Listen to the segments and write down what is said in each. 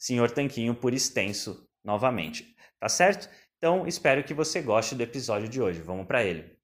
Senhor Tanquinho por extenso novamente, tá certo? Então espero que você goste do episódio de hoje. Vamos para ele.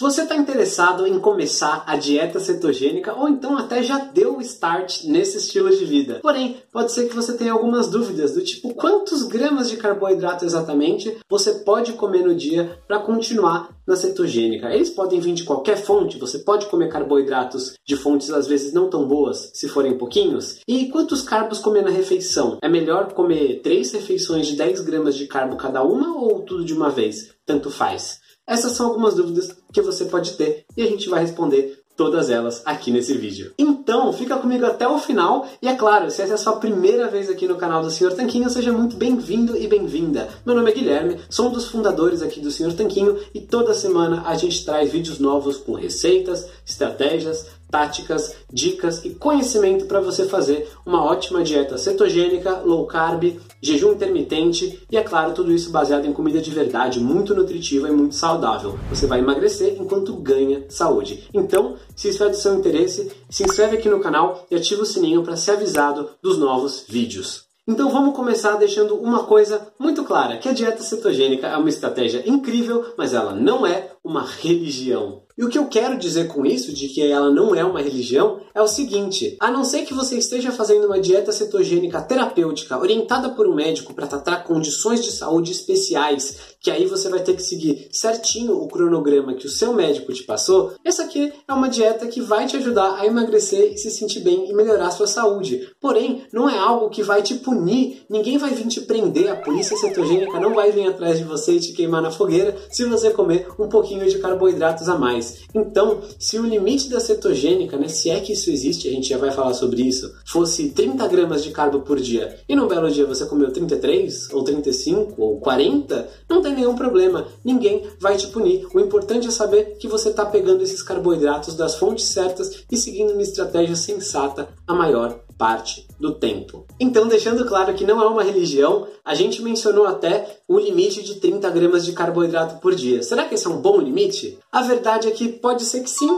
Você está interessado em começar a dieta cetogênica ou então até já deu o start nesse estilo de vida. Porém, pode ser que você tenha algumas dúvidas do tipo quantos gramas de carboidrato exatamente você pode comer no dia para continuar na cetogênica. Eles podem vir de qualquer fonte, você pode comer carboidratos de fontes às vezes não tão boas, se forem pouquinhos. E quantos carbos comer na refeição? É melhor comer três refeições de 10 gramas de carbo cada uma ou tudo de uma vez? Tanto faz. Essas são algumas dúvidas que você pode ter e a gente vai responder todas elas aqui nesse vídeo. Então, fica comigo até o final e é claro, se essa é a sua primeira vez aqui no canal do Sr. Tanquinho, seja muito bem-vindo e bem-vinda. Meu nome é Guilherme, sou um dos fundadores aqui do Sr. Tanquinho e toda semana a gente traz vídeos novos com receitas, estratégias, táticas, dicas e conhecimento para você fazer uma ótima dieta cetogênica, low carb, jejum intermitente e, é claro, tudo isso baseado em comida de verdade, muito nutritiva e muito saudável. Você vai emagrecer enquanto ganha saúde. Então, se isso é do seu interesse, se inscreve aqui no canal e ativa o sininho para ser avisado dos novos vídeos. Então vamos começar deixando uma coisa muito clara, que a dieta cetogênica é uma estratégia incrível, mas ela não é uma religião. E o que eu quero dizer com isso, de que ela não é uma religião, é o seguinte: a não ser que você esteja fazendo uma dieta cetogênica terapêutica orientada por um médico para tratar condições de saúde especiais, que aí você vai ter que seguir certinho o cronograma que o seu médico te passou, essa aqui é uma dieta que vai te ajudar a emagrecer e se sentir bem e melhorar a sua saúde. Porém, não é algo que vai te punir, ninguém vai vir te prender, a polícia cetogênica não vai vir atrás de você e te queimar na fogueira se você comer um pouquinho de carboidratos a mais. Então, se o limite da cetogênica, né, se é que isso existe, a gente já vai falar sobre isso, fosse 30 gramas de carbo por dia, e num belo dia você comeu 33, ou 35, ou 40, não tem nenhum problema, ninguém vai te punir. O importante é saber que você está pegando esses carboidratos das fontes certas e seguindo uma estratégia sensata a maior parte do tempo. Então, deixando claro que não é uma religião, a gente mencionou até o limite de 30 gramas de carboidrato por dia. Será que esse é um bom limite? A verdade é que pode ser que sim,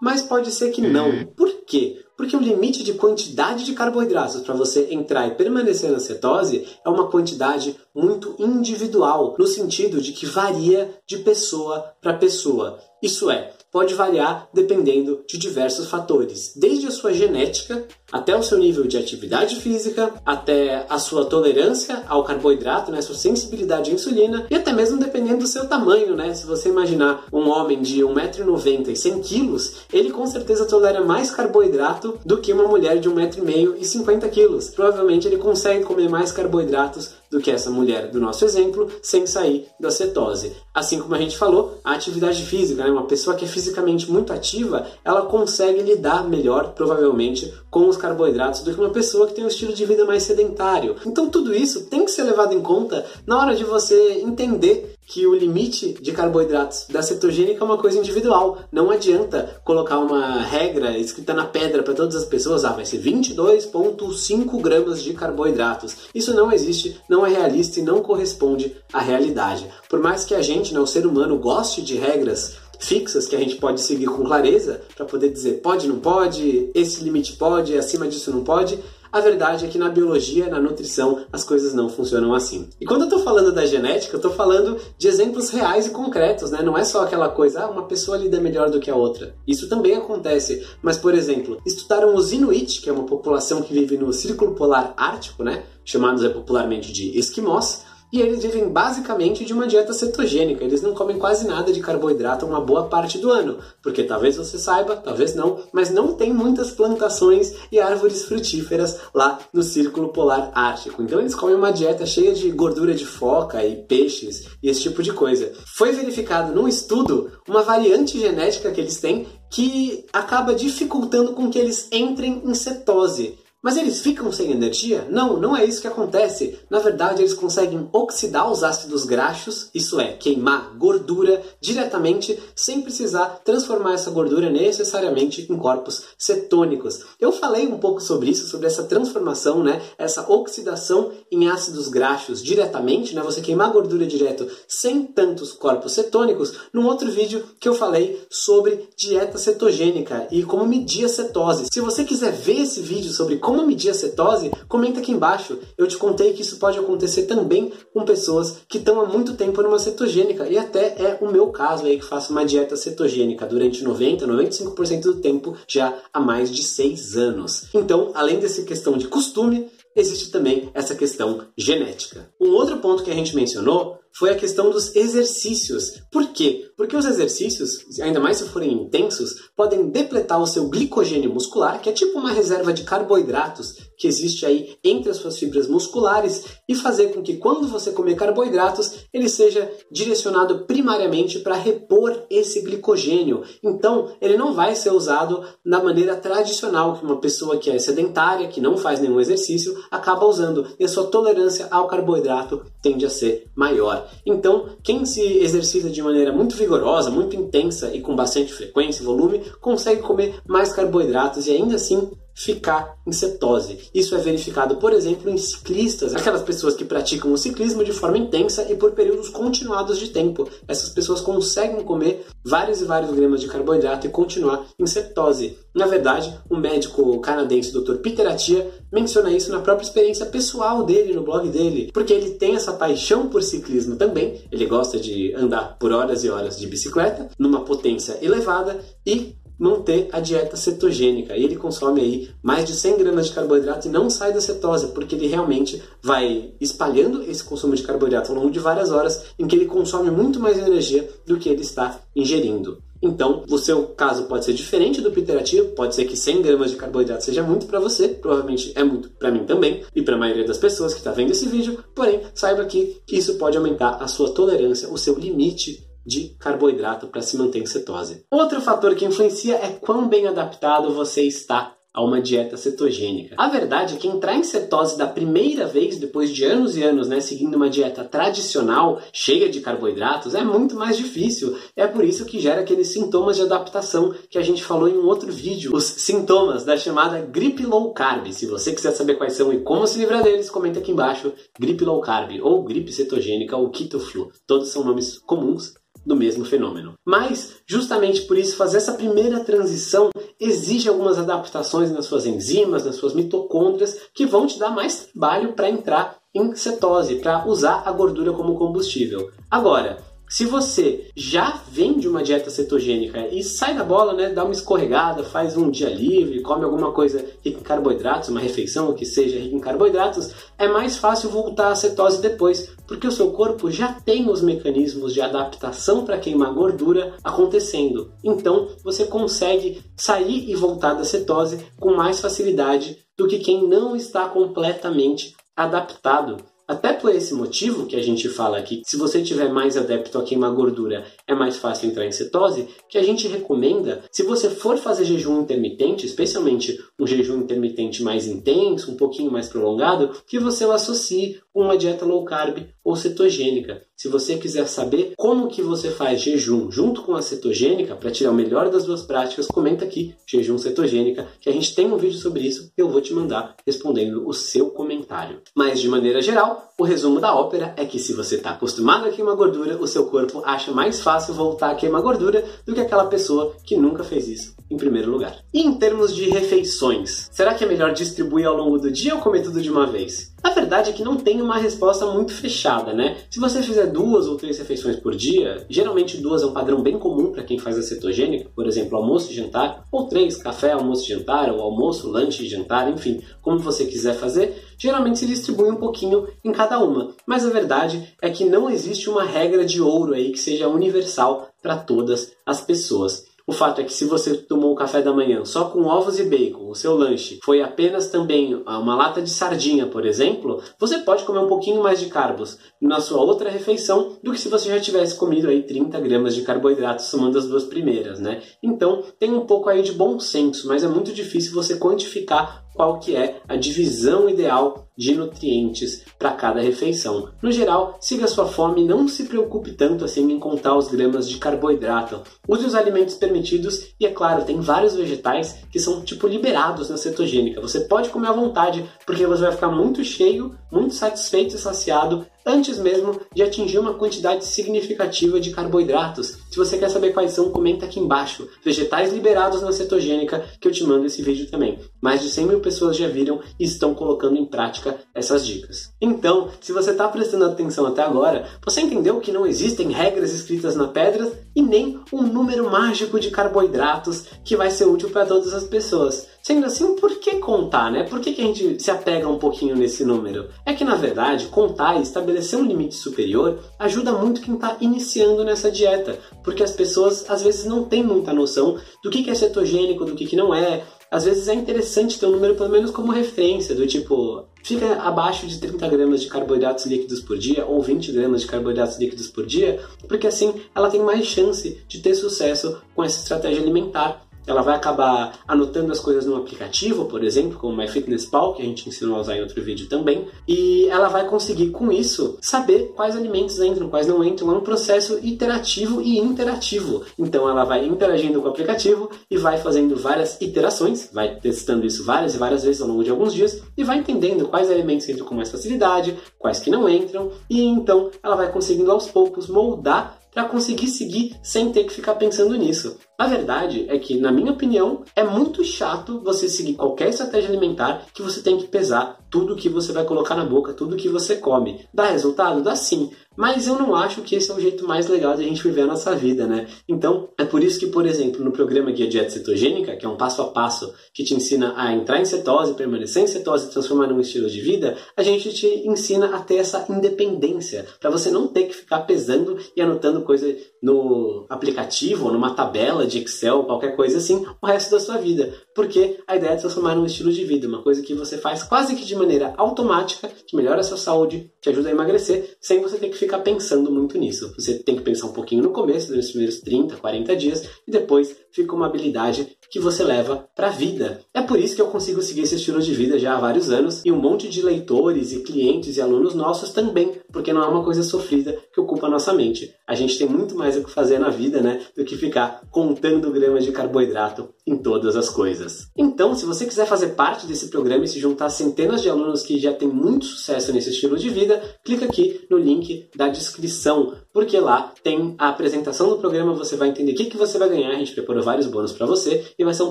mas pode ser que não. Uhum. Por quê? Porque o limite de quantidade de carboidratos para você entrar e permanecer na cetose é uma quantidade muito individual, no sentido de que varia de pessoa para pessoa. Isso é, pode variar dependendo de diversos fatores, desde a sua genética até o seu nível de atividade física, até a sua tolerância ao carboidrato, né, sua sensibilidade à insulina e até mesmo dependendo do seu tamanho, né? Se você imaginar um homem de 1,90m e 100 kg, ele com certeza tolera mais carboidrato do que uma mulher de 1,5m e 50 kg. Provavelmente ele consegue comer mais carboidratos do que essa mulher do nosso exemplo sem sair da cetose. Assim como a gente falou, a atividade física, né? uma pessoa que é fisicamente muito ativa, ela consegue lidar melhor, provavelmente, com os carboidratos do que uma pessoa que tem um estilo de vida mais sedentário. Então tudo isso tem que ser levado em conta na hora de você entender que o limite de carboidratos da cetogênica é uma coisa individual. Não adianta colocar uma regra escrita na pedra para todas as pessoas, ah, vai ser 22,5 gramas de carboidratos. Isso não existe, não é realista e não corresponde à realidade. Por mais que a gente, né, o ser humano, goste de regras fixas que a gente pode seguir com clareza para poder dizer pode, não pode, esse limite pode, acima disso não pode. A verdade é que na biologia, na nutrição, as coisas não funcionam assim. E quando eu estou falando da genética, eu estou falando de exemplos reais e concretos, né? Não é só aquela coisa, ah, uma pessoa lida melhor do que a outra. Isso também acontece. Mas, por exemplo, estudaram os Inuit, que é uma população que vive no Círculo Polar Ártico, né? Chamados popularmente de esquimós, e eles vivem basicamente de uma dieta cetogênica. Eles não comem quase nada de carboidrato uma boa parte do ano, porque talvez você saiba, talvez não, mas não tem muitas plantações e árvores frutíferas lá no Círculo Polar Ártico. Então eles comem uma dieta cheia de gordura de foca e peixes e esse tipo de coisa. Foi verificado num estudo uma variante genética que eles têm que acaba dificultando com que eles entrem em cetose. Mas eles ficam sem energia? Não, não é isso que acontece. Na verdade, eles conseguem oxidar os ácidos graxos, isso é, queimar gordura diretamente, sem precisar transformar essa gordura necessariamente em corpos cetônicos. Eu falei um pouco sobre isso, sobre essa transformação, né? Essa oxidação em ácidos graxos diretamente, né? Você queimar gordura direto sem tantos corpos cetônicos, num outro vídeo que eu falei sobre dieta cetogênica e como medir a cetose. Se você quiser ver esse vídeo sobre como medir a cetose, comenta aqui embaixo. Eu te contei que isso pode acontecer também com pessoas que estão há muito tempo numa cetogênica. E até é o meu caso aí que faço uma dieta cetogênica durante 90, 95% do tempo já há mais de 6 anos. Então, além dessa questão de costume, existe também essa questão genética. Um outro ponto que a gente mencionou foi a questão dos exercícios. Por quê? Porque os exercícios, ainda mais se forem intensos, podem depletar o seu glicogênio muscular, que é tipo uma reserva de carboidratos que existe aí entre as suas fibras musculares, e fazer com que quando você comer carboidratos, ele seja direcionado primariamente para repor esse glicogênio. Então, ele não vai ser usado da maneira tradicional que uma pessoa que é sedentária, que não faz nenhum exercício, acaba usando, e a sua tolerância ao carboidrato tende a ser maior. Então, quem se exercita de maneira muito vigorosa, muito intensa e com bastante frequência e volume, consegue comer mais carboidratos e ainda assim ficar em cetose. Isso é verificado, por exemplo, em ciclistas, aquelas pessoas que praticam o ciclismo de forma intensa e por períodos continuados de tempo. Essas pessoas conseguem comer vários e vários gramas de carboidrato e continuar em cetose. Na verdade, o médico canadense Dr. Peter Atia menciona isso na própria experiência pessoal dele no blog dele, porque ele tem essa paixão por ciclismo também. Ele gosta de andar por horas e horas de bicicleta numa potência elevada e manter a dieta cetogênica. E ele consome aí mais de 100 gramas de carboidrato e não sai da cetose, porque ele realmente vai espalhando esse consumo de carboidrato ao longo de várias horas, em que ele consome muito mais energia do que ele está ingerindo. Então, o seu caso pode ser diferente do piterativo, pode ser que 100 gramas de carboidrato seja muito para você, provavelmente é muito para mim também e para a maioria das pessoas que está vendo esse vídeo, porém, saiba que isso pode aumentar a sua tolerância, o seu limite de carboidrato para se manter em cetose. Outro fator que influencia é quão bem adaptado você está a uma dieta cetogênica. A verdade é que entrar em cetose da primeira vez, depois de anos e anos, né, seguindo uma dieta tradicional, cheia de carboidratos, é muito mais difícil. É por isso que gera aqueles sintomas de adaptação que a gente falou em um outro vídeo, os sintomas da chamada gripe low carb. Se você quiser saber quais são e como se livrar deles, comenta aqui embaixo, gripe low carb ou gripe cetogênica ou keto flu. Todos são nomes comuns do mesmo fenômeno. Mas, justamente por isso, fazer essa primeira transição exige algumas adaptações nas suas enzimas, nas suas mitocôndrias, que vão te dar mais trabalho para entrar em cetose, para usar a gordura como combustível. Agora, se você já vem de uma dieta cetogênica e sai da bola, né, dá uma escorregada, faz um dia livre, come alguma coisa rica em carboidratos, uma refeição que seja rica em carboidratos, é mais fácil voltar à cetose depois, porque o seu corpo já tem os mecanismos de adaptação para queimar gordura acontecendo. Então, você consegue sair e voltar da cetose com mais facilidade do que quem não está completamente adaptado até por esse motivo que a gente fala aqui, se você tiver mais adepto a queimar gordura, é mais fácil entrar em cetose, que a gente recomenda, se você for fazer jejum intermitente, especialmente um jejum intermitente mais intenso, um pouquinho mais prolongado, que você o associe com uma dieta low carb ou cetogênica. Se você quiser saber como que você faz jejum junto com a cetogênica para tirar o melhor das duas práticas, comenta aqui jejum cetogênica, que a gente tem um vídeo sobre isso eu vou te mandar respondendo o seu comentário. Mas de maneira geral, o resumo da ópera é que se você está acostumado a queimar gordura, o seu corpo acha mais fácil voltar a queimar gordura do que aquela pessoa que nunca fez isso em primeiro lugar. E em termos de refeições, será que é melhor distribuir ao longo do dia ou comer tudo de uma vez? A verdade é que não tem uma resposta muito fechada, né? Se você fizer duas ou três refeições por dia, geralmente duas é um padrão bem comum para quem faz a cetogênica, por exemplo, almoço e jantar, ou três, café, almoço e jantar, ou almoço, lanche e jantar, enfim, como você quiser fazer, geralmente se distribui um pouquinho em cada uma. Mas a verdade é que não existe uma regra de ouro aí que seja universal para todas as pessoas. O fato é que se você tomou o café da manhã só com ovos e bacon, o seu lanche foi apenas também uma lata de sardinha, por exemplo, você pode comer um pouquinho mais de carbos na sua outra refeição do que se você já tivesse comido aí 30 gramas de carboidratos somando as duas primeiras, né? Então tem um pouco aí de bom senso, mas é muito difícil você quantificar qual que é a divisão ideal de nutrientes para cada refeição. No geral, siga sua fome e não se preocupe tanto assim em contar os gramas de carboidrato. Use os alimentos permitidos e, é claro, tem vários vegetais que são tipo liberados na cetogênica. Você pode comer à vontade porque você vai ficar muito cheio, muito satisfeito e saciado antes mesmo de atingir uma quantidade significativa de carboidratos. Se você quer saber quais são, comenta aqui embaixo. Vegetais liberados na cetogênica, que eu te mando esse vídeo também. Mais de 100 mil pessoas já viram e estão colocando em prática essas dicas. Então, se você está prestando atenção até agora, você entendeu que não existem regras escritas na pedra e nem um número mágico de carboidratos que vai ser útil para todas as pessoas. Sendo assim, por que contar, né? Por que, que a gente se apega um pouquinho nesse número? É que, na verdade, contar e estabelecer um limite superior ajuda muito quem está iniciando nessa dieta, porque as pessoas às vezes não têm muita noção do que, é cetogênico, do que não é. Às vezes é interessante ter um número pelo menos como referência, do tipo, fica abaixo de 30 gramas de carboidratos líquidos por dia ou 20 gramas de carboidratos líquidos por dia, porque assim ela tem mais chance de ter sucesso com essa estratégia alimentar ela vai acabar anotando as coisas no aplicativo, por exemplo, como MyFitnessPal, que a gente ensinou a usar em outro vídeo também, e ela vai conseguir com isso saber quais alimentos entram, quais não entram. É um processo iterativo e interativo. Então ela vai interagindo com o aplicativo e vai fazendo várias iterações, vai testando isso várias e várias vezes ao longo de alguns dias e vai entendendo quais alimentos entram com mais facilidade, quais que não entram, e então ela vai conseguindo aos poucos moldar para conseguir seguir sem ter que ficar pensando nisso. A verdade é que, na minha opinião, é muito chato você seguir qualquer estratégia alimentar que você tem que pesar tudo que você vai colocar na boca, tudo que você come. Dá resultado? Dá sim. Mas eu não acho que esse é o jeito mais legal de a gente viver a nossa vida, né? Então, é por isso que, por exemplo, no programa Guia Dieta Cetogênica, que é um passo a passo que te ensina a entrar em cetose, permanecer em cetose e transformar num estilo de vida, a gente te ensina a ter essa independência, para você não ter que ficar pesando e anotando coisa no aplicativo numa tabela de Excel, qualquer coisa assim, o resto da sua vida. Porque a ideia é transformar num estilo de vida, uma coisa que você faz quase que de maneira automática, que melhora a sua saúde, te ajuda a emagrecer, sem você ter que ficar pensando muito nisso. Você tem que pensar um pouquinho no começo, nos primeiros 30, 40 dias, e depois fica uma habilidade que você leva para a vida. É por isso que eu consigo seguir esse estilo de vida já há vários anos e um monte de leitores e clientes e alunos nossos também, porque não é uma coisa sofrida que ocupa a nossa mente. A gente tem muito mais o que fazer na vida, né, do que ficar contando gramas de carboidrato em todas as coisas. Então, se você quiser fazer parte desse programa e se juntar a centenas de alunos que já têm muito sucesso nesse estilo de vida, clica aqui no link da descrição, porque lá tem a apresentação do programa, você vai entender o que, que você vai ganhar, a gente preparou vários bônus para você e vai ser um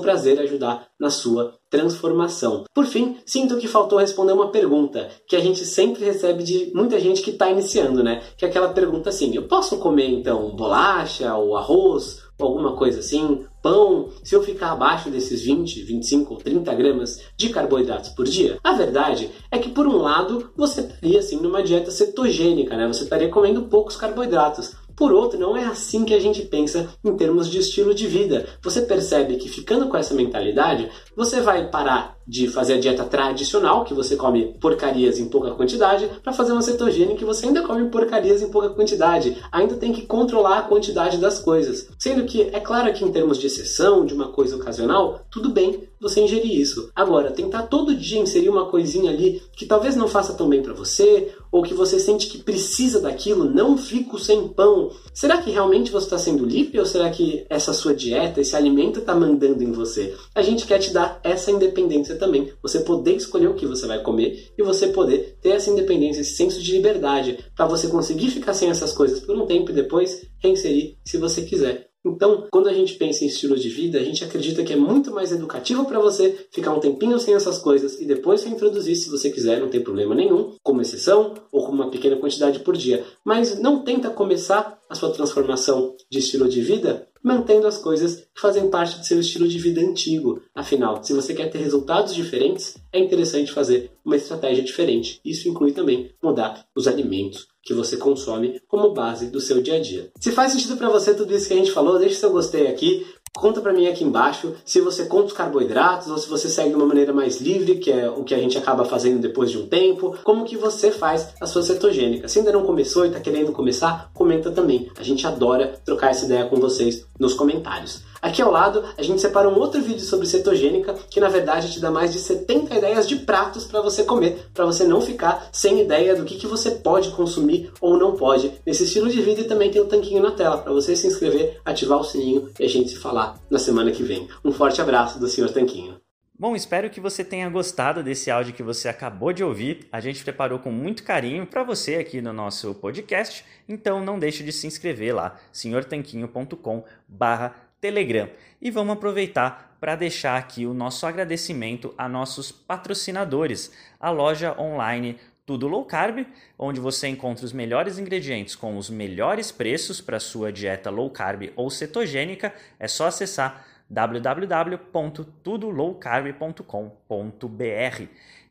prazer ajudar na sua transformação. Por fim, sinto que faltou responder uma pergunta que a gente sempre recebe de muita gente que está iniciando, né? Que é aquela pergunta assim: eu posso comer então bolacha ou arroz alguma coisa assim, pão, se eu ficar abaixo desses 20, 25 ou 30 gramas de carboidratos por dia? A verdade é que, por um lado, você estaria assim numa dieta cetogênica, né? Você estaria comendo poucos carboidratos. Por outro, não é assim que a gente pensa em termos de estilo de vida. Você percebe que ficando com essa mentalidade, você vai parar de fazer a dieta tradicional, que você come porcarias em pouca quantidade, para fazer uma cetogênica que você ainda come porcarias em pouca quantidade. Ainda tem que controlar a quantidade das coisas. Sendo que, é claro que em termos de exceção, de uma coisa ocasional, tudo bem você ingerir isso. Agora, tentar todo dia inserir uma coisinha ali que talvez não faça tão bem para você, ou que você sente que precisa daquilo, não fico sem pão. Será que realmente você está sendo livre ou será que essa sua dieta, esse alimento está mandando em você? A gente quer te dar essa independência também. Você poder escolher o que você vai comer e você poder ter essa independência, esse senso de liberdade para você conseguir ficar sem essas coisas por um tempo e depois reinserir se você quiser. Então, quando a gente pensa em estilo de vida, a gente acredita que é muito mais educativo para você ficar um tempinho sem essas coisas e depois reintroduzir se você quiser, não tem problema nenhum, como exceção ou com uma pequena quantidade por dia. Mas não tenta começar a sua transformação de estilo de vida mantendo as coisas que fazem parte do seu estilo de vida antigo. Afinal, se você quer ter resultados diferentes, é interessante fazer uma estratégia diferente. Isso inclui também mudar os alimentos que você consome como base do seu dia a dia. Se faz sentido para você tudo isso que a gente falou, deixe seu gostei aqui, Conta para mim aqui embaixo se você conta os carboidratos ou se você segue de uma maneira mais livre, que é o que a gente acaba fazendo depois de um tempo. Como que você faz a sua cetogênica? Se ainda não começou e está querendo começar, comenta também. A gente adora trocar essa ideia com vocês nos comentários. Aqui ao lado, a gente separa um outro vídeo sobre cetogênica, que na verdade te dá mais de 70 ideias de pratos para você comer, para você não ficar sem ideia do que, que você pode consumir ou não pode nesse estilo de vida e também tem o um tanquinho na tela para você se inscrever, ativar o sininho e a gente se falar na semana que vem. Um forte abraço do Sr. Tanquinho. Bom, espero que você tenha gostado desse áudio que você acabou de ouvir. A gente preparou com muito carinho para você aqui no nosso podcast, então não deixe de se inscrever lá, senhortanquinho.com/barra Telegram. E vamos aproveitar para deixar aqui o nosso agradecimento a nossos patrocinadores, a loja online Tudo Low Carb, onde você encontra os melhores ingredientes com os melhores preços para sua dieta low carb ou cetogênica. É só acessar www.tudolowcarb.com.br.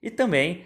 E também